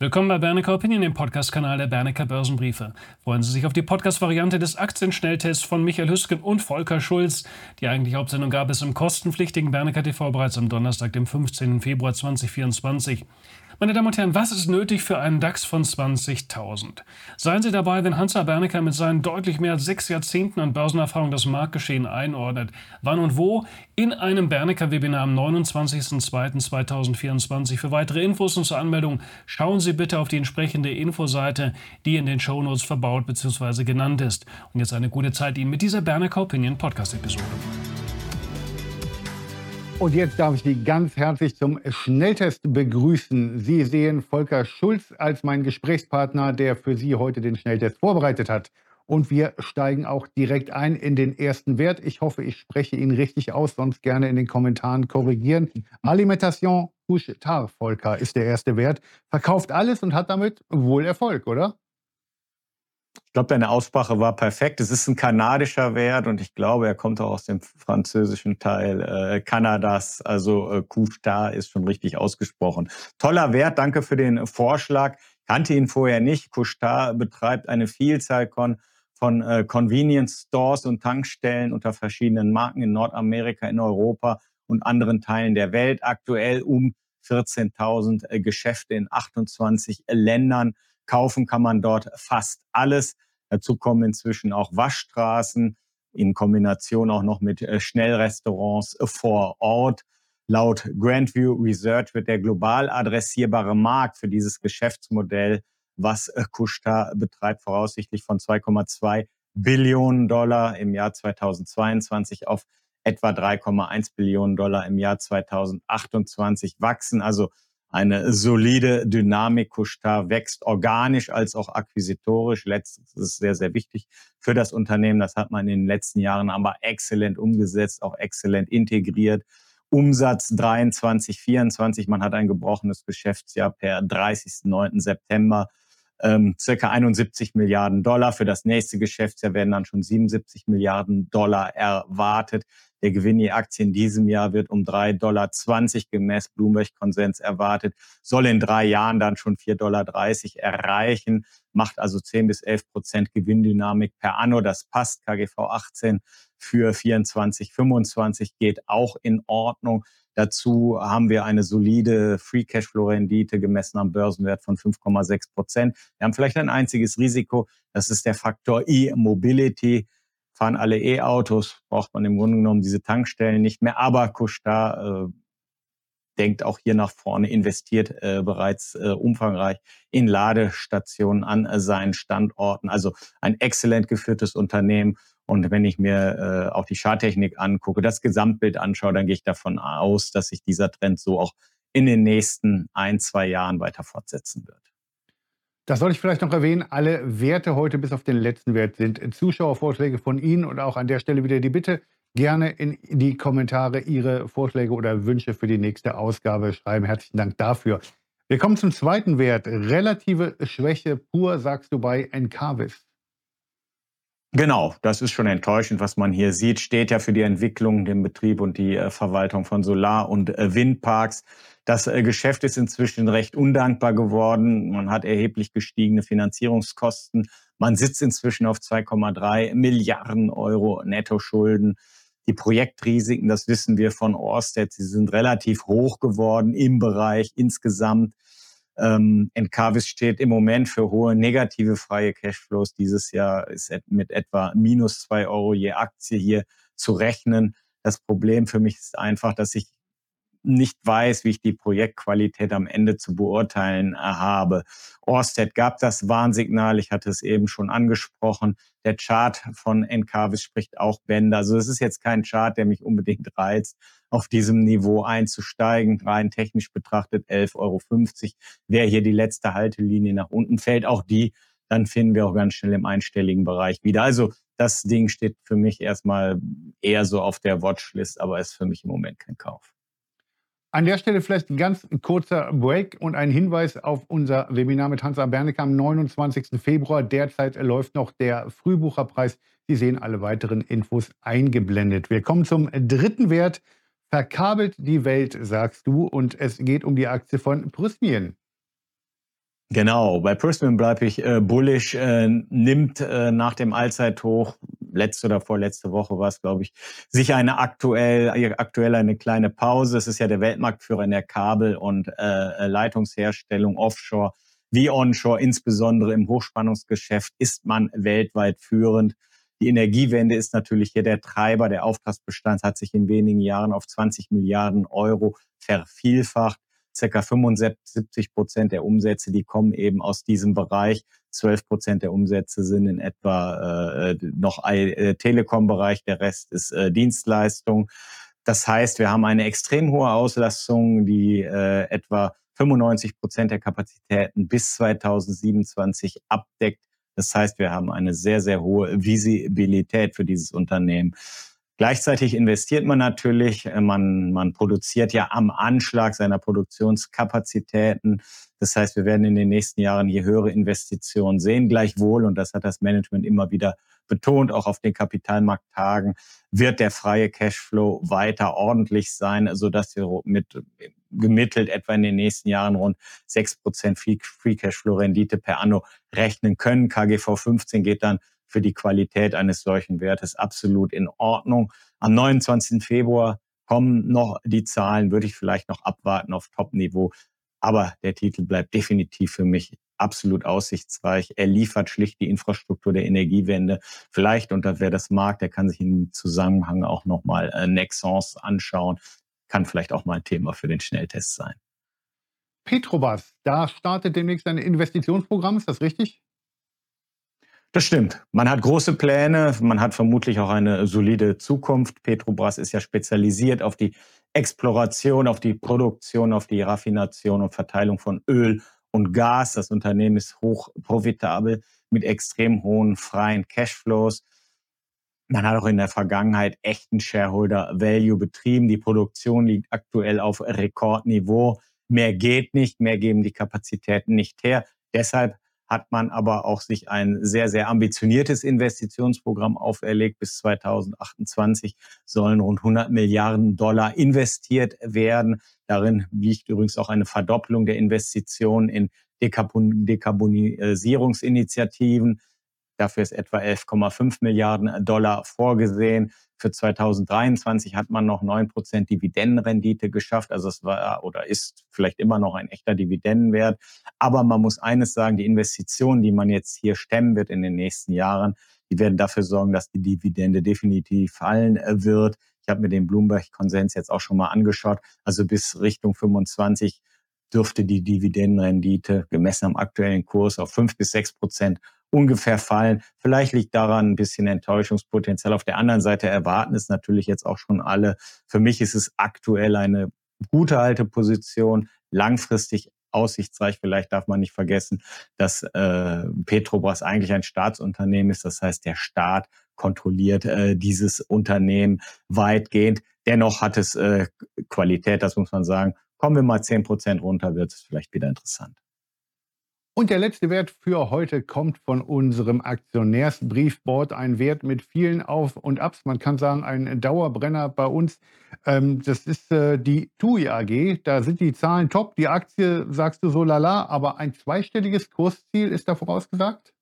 Willkommen bei Bernecker Opinion, dem Podcast-Kanal der Bernecker Börsenbriefe. Freuen Sie sich auf die Podcast-Variante des Aktienschnelltests von Michael Hüsken und Volker Schulz. Die eigentliche Hauptsendung gab es im kostenpflichtigen Bernecker TV bereits am Donnerstag, dem 15. Februar 2024. Meine Damen und Herren, was ist nötig für einen DAX von 20.000? Seien Sie dabei, wenn Hansa Bernecker mit seinen deutlich mehr als sechs Jahrzehnten an Börsenerfahrung das Marktgeschehen einordnet. Wann und wo? In einem Bernecker-Webinar am 29.02.2024. Für weitere Infos und zur Anmeldung schauen Sie bitte auf die entsprechende Infoseite, die in den Shownotes verbaut bzw. genannt ist. Und jetzt eine gute Zeit Ihnen mit dieser Bernecker Opinion Podcast-Episode. Und jetzt darf ich Sie ganz herzlich zum Schnelltest begrüßen. Sie sehen Volker Schulz als meinen Gesprächspartner, der für Sie heute den Schnelltest vorbereitet hat. Und wir steigen auch direkt ein in den ersten Wert. Ich hoffe, ich spreche ihn richtig aus, sonst gerne in den Kommentaren korrigieren. Alimentation Couche Tard, Volker, ist der erste Wert. Verkauft alles und hat damit wohl Erfolg, oder? Ich glaube, deine Aussprache war perfekt. Es ist ein kanadischer Wert und ich glaube, er kommt auch aus dem französischen Teil äh, Kanadas. Also äh, Couche ist schon richtig ausgesprochen. Toller Wert, danke für den Vorschlag. Kannte ihn vorher nicht. Couche betreibt eine Vielzahl von, von äh, Convenience Stores und Tankstellen unter verschiedenen Marken in Nordamerika, in Europa und anderen Teilen der Welt. Aktuell um 14.000 äh, Geschäfte in 28 Ländern. Kaufen kann man dort fast alles. Dazu kommen inzwischen auch Waschstraßen in Kombination auch noch mit äh, Schnellrestaurants vor Ort. Laut Grandview Research wird der global adressierbare Markt für dieses Geschäftsmodell, was Kushta äh, betreibt, voraussichtlich von 2,2 Billionen Dollar im Jahr 2022 auf etwa 3,1 Billionen Dollar im Jahr 2028 wachsen. Also eine solide Dynamik. Kushtar wächst organisch als auch akquisitorisch. Letztes ist sehr, sehr wichtig für das Unternehmen. Das hat man in den letzten Jahren aber exzellent umgesetzt, auch exzellent integriert. Umsatz 23, 24. Man hat ein gebrochenes Geschäftsjahr per 30.09. September. Ähm, circa 71 Milliarden Dollar. Für das nächste Geschäftsjahr werden dann schon 77 Milliarden Dollar erwartet. Der Gewinn je Aktie in diesem Jahr wird um 3,20 Dollar gemäß Bloomberg-Konsens erwartet, soll in drei Jahren dann schon 4,30 Dollar erreichen, macht also 10 bis 11 Prozent Gewinndynamik per Anno. Das passt. KGV 18 für 24, 25 geht auch in Ordnung. Dazu haben wir eine solide Free Cashflow Rendite gemessen am Börsenwert von 5,6 Prozent. Wir haben vielleicht ein einziges Risiko. Das ist der Faktor E-Mobility fahren alle E-Autos, braucht man im Grunde genommen diese Tankstellen nicht mehr. Aber Kushta äh, denkt auch hier nach vorne, investiert äh, bereits äh, umfangreich in Ladestationen an äh, seinen Standorten. Also ein exzellent geführtes Unternehmen. Und wenn ich mir äh, auch die Charttechnik angucke, das Gesamtbild anschaue, dann gehe ich davon aus, dass sich dieser Trend so auch in den nächsten ein, zwei Jahren weiter fortsetzen wird. Das soll ich vielleicht noch erwähnen. Alle Werte heute bis auf den letzten Wert sind Zuschauervorschläge von Ihnen und auch an der Stelle wieder die Bitte, gerne in die Kommentare Ihre Vorschläge oder Wünsche für die nächste Ausgabe schreiben. Herzlichen Dank dafür. Wir kommen zum zweiten Wert. Relative Schwäche pur, sagst du bei Encarvis. Genau, das ist schon enttäuschend, was man hier sieht. Steht ja für die Entwicklung, den Betrieb und die äh, Verwaltung von Solar- und äh, Windparks. Das äh, Geschäft ist inzwischen recht undankbar geworden. Man hat erheblich gestiegene Finanzierungskosten. Man sitzt inzwischen auf 2,3 Milliarden Euro Nettoschulden. Die Projektrisiken, das wissen wir von Orsted, sie sind relativ hoch geworden im Bereich insgesamt. Ähm, Encarvis steht im Moment für hohe negative freie Cashflows. Dieses Jahr ist mit etwa minus zwei Euro je Aktie hier zu rechnen. Das Problem für mich ist einfach, dass ich nicht weiß, wie ich die Projektqualität am Ende zu beurteilen äh, habe. Orsted gab das Warnsignal, ich hatte es eben schon angesprochen. Der Chart von Encarvis spricht auch Bände. Also es ist jetzt kein Chart, der mich unbedingt reizt, auf diesem Niveau einzusteigen. Rein technisch betrachtet 11,50 Euro wäre hier die letzte Haltelinie nach unten. Fällt auch die, dann finden wir auch ganz schnell im einstelligen Bereich wieder. Also das Ding steht für mich erstmal eher so auf der Watchlist, aber ist für mich im Moment kein Kauf. An der Stelle vielleicht ein ganz kurzer Break und ein Hinweis auf unser Webinar mit Hansa Berneck am 29. Februar. Derzeit läuft noch der Frühbucherpreis. Sie sehen alle weiteren Infos eingeblendet. Wir kommen zum dritten Wert. Verkabelt die Welt, sagst du, und es geht um die Aktie von Prysmien. Genau, bei Prisman bleibe ich äh, bullish, äh, nimmt äh, nach dem Allzeithoch, letzte oder vorletzte Woche war es, glaube ich, sich eine aktuell, aktuell eine kleine Pause. Es ist ja der Weltmarktführer in der Kabel- und äh, Leitungsherstellung offshore wie onshore, insbesondere im Hochspannungsgeschäft, ist man weltweit führend. Die Energiewende ist natürlich hier der Treiber. Der Auftragsbestand hat sich in wenigen Jahren auf 20 Milliarden Euro vervielfacht circa 75 Prozent der Umsätze, die kommen eben aus diesem Bereich. 12 Prozent der Umsätze sind in etwa äh, noch äh, Telekom-Bereich, der Rest ist äh, Dienstleistung. Das heißt, wir haben eine extrem hohe Auslastung, die äh, etwa 95 Prozent der Kapazitäten bis 2027 abdeckt. Das heißt, wir haben eine sehr, sehr hohe Visibilität für dieses Unternehmen. Gleichzeitig investiert man natürlich, äh, man, man produziert ja am Anschlag seiner Produktionskapazitäten. Das heißt, wir werden in den nächsten Jahren hier höhere Investitionen sehen. Gleichwohl, und das hat das Management immer wieder betont, auch auf den Kapitalmarkttagen, wird der freie Cashflow weiter ordentlich sein, sodass wir mit gemittelt etwa in den nächsten Jahren rund 6% Free Cashflow Rendite per anno rechnen können. KGV 15 geht dann für die Qualität eines solchen Wertes absolut in Ordnung. Am 29. Februar kommen noch die Zahlen, würde ich vielleicht noch abwarten auf Top-Niveau. Aber der Titel bleibt definitiv für mich absolut aussichtsreich. Er liefert schlicht die Infrastruktur der Energiewende. Vielleicht, und wer das mag, der kann sich im Zusammenhang auch nochmal äh, Nexons anschauen. Kann vielleicht auch mal ein Thema für den Schnelltest sein. Petrobras, da startet demnächst ein Investitionsprogramm, ist das richtig? Das stimmt. Man hat große Pläne, man hat vermutlich auch eine solide Zukunft. Petrobras ist ja spezialisiert auf die Exploration, auf die Produktion, auf die Raffination und Verteilung von Öl und Gas. Das Unternehmen ist hoch profitabel mit extrem hohen freien Cashflows. Man hat auch in der Vergangenheit echten Shareholder Value betrieben. Die Produktion liegt aktuell auf Rekordniveau. Mehr geht nicht, mehr geben die Kapazitäten nicht her. Deshalb hat man aber auch sich ein sehr, sehr ambitioniertes Investitionsprogramm auferlegt. Bis 2028 sollen rund 100 Milliarden Dollar investiert werden. Darin liegt übrigens auch eine Verdopplung der Investitionen in Dekarbonisierungsinitiativen. Dafür ist etwa 11,5 Milliarden Dollar vorgesehen. Für 2023 hat man noch 9% Dividendenrendite geschafft. Also es war oder ist vielleicht immer noch ein echter Dividendenwert. Aber man muss eines sagen, die Investitionen, die man jetzt hier stemmen wird in den nächsten Jahren, die werden dafür sorgen, dass die Dividende definitiv fallen äh, wird. Ich habe mir den Bloomberg-Konsens jetzt auch schon mal angeschaut. Also bis Richtung 25 dürfte die Dividendenrendite gemessen am aktuellen Kurs auf fünf bis sechs Prozent ungefähr fallen. Vielleicht liegt daran ein bisschen Enttäuschungspotenzial. Auf der anderen Seite erwarten es natürlich jetzt auch schon alle. Für mich ist es aktuell eine gute alte Position, langfristig aussichtsreich. Vielleicht darf man nicht vergessen, dass äh, Petrobras eigentlich ein Staatsunternehmen ist. Das heißt, der Staat kontrolliert äh, dieses Unternehmen weitgehend. Dennoch hat es äh, Qualität, das muss man sagen. Kommen wir mal zehn Prozent runter, wird es vielleicht wieder interessant. Und der letzte Wert für heute kommt von unserem Aktionärsbriefboard. Ein Wert mit vielen Auf- und Abs. Man kann sagen, ein Dauerbrenner bei uns. Ähm, das ist äh, die TUI AG. Da sind die Zahlen top. Die Aktie, sagst du so lala, aber ein zweistelliges Kursziel ist da vorausgesagt?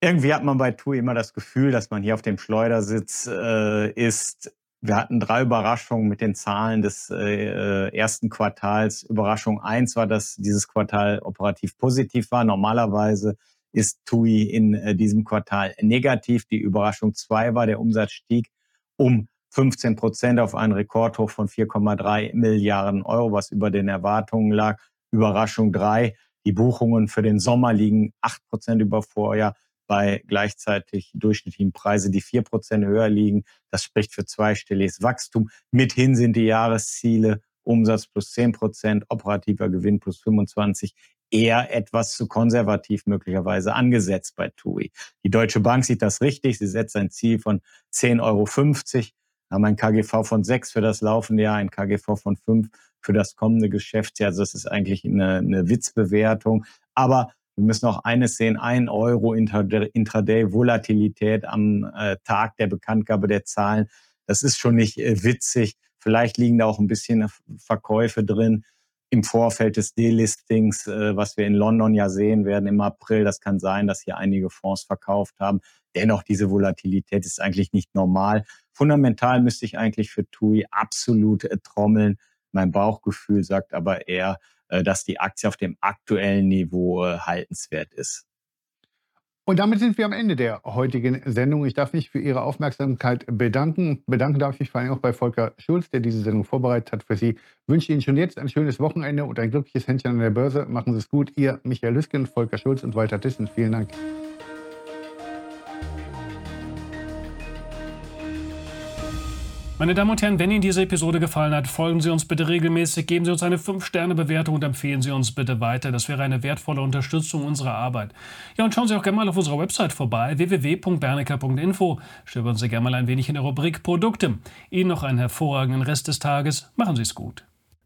Irgendwie hat man bei TUI immer das Gefühl, dass man hier auf dem Schleudersitz äh, ist. Wir hatten drei Überraschungen mit den Zahlen des äh, ersten Quartals. Überraschung eins war, dass dieses Quartal operativ positiv war. Normalerweise ist TUI in äh, diesem Quartal negativ. Die Überraschung zwei war, der Umsatz stieg um 15 Prozent auf einen Rekordhoch von 4,3 Milliarden Euro, was über den Erwartungen lag. Überraschung drei, die Buchungen für den Sommer liegen acht Prozent über Vorjahr bei gleichzeitig durchschnittlichen Preise, die vier Prozent höher liegen. Das spricht für zweistelliges Wachstum. Mithin sind die Jahresziele Umsatz plus zehn Prozent, operativer Gewinn plus 25 eher etwas zu konservativ möglicherweise angesetzt bei TUI. Die Deutsche Bank sieht das richtig. Sie setzt ein Ziel von 10,50 Euro. Wir haben ein KGV von 6 für das laufende Jahr, ein KGV von 5 für das kommende Geschäftsjahr. Also das ist eigentlich eine, eine Witzbewertung. Aber wir müssen auch eines sehen, ein Euro Intraday-Volatilität am äh, Tag der Bekanntgabe der Zahlen. Das ist schon nicht äh, witzig. Vielleicht liegen da auch ein bisschen Verkäufe drin. im Vorfeld des Delistings, äh, was wir in London ja sehen werden im April. Das kann sein, dass hier einige Fonds verkauft haben. Dennoch, diese Volatilität ist eigentlich nicht normal. Fundamental müsste ich eigentlich für TUI absolut trommeln. Mein Bauchgefühl sagt aber eher, dass die Aktie auf dem aktuellen Niveau äh, haltenswert ist. Und damit sind wir am Ende der heutigen Sendung. Ich darf mich für Ihre Aufmerksamkeit bedanken. Bedanken darf ich mich vor allem auch bei Volker Schulz, der diese Sendung vorbereitet hat für Sie. Ich wünsche Ihnen schon jetzt ein schönes Wochenende und ein glückliches Händchen an der Börse. Machen Sie es gut. Ihr Michael Lüsken, Volker Schulz und Walter Tissen. Vielen Dank. Meine Damen und Herren, wenn Ihnen diese Episode gefallen hat, folgen Sie uns bitte regelmäßig, geben Sie uns eine 5-Sterne-Bewertung und empfehlen Sie uns bitte weiter. Das wäre eine wertvolle Unterstützung unserer Arbeit. Ja, und schauen Sie auch gerne mal auf unserer Website vorbei, www.bernecker.info. Stöbern Sie gerne mal ein wenig in der Rubrik Produkte. Ihnen noch einen hervorragenden Rest des Tages. Machen Sie es gut.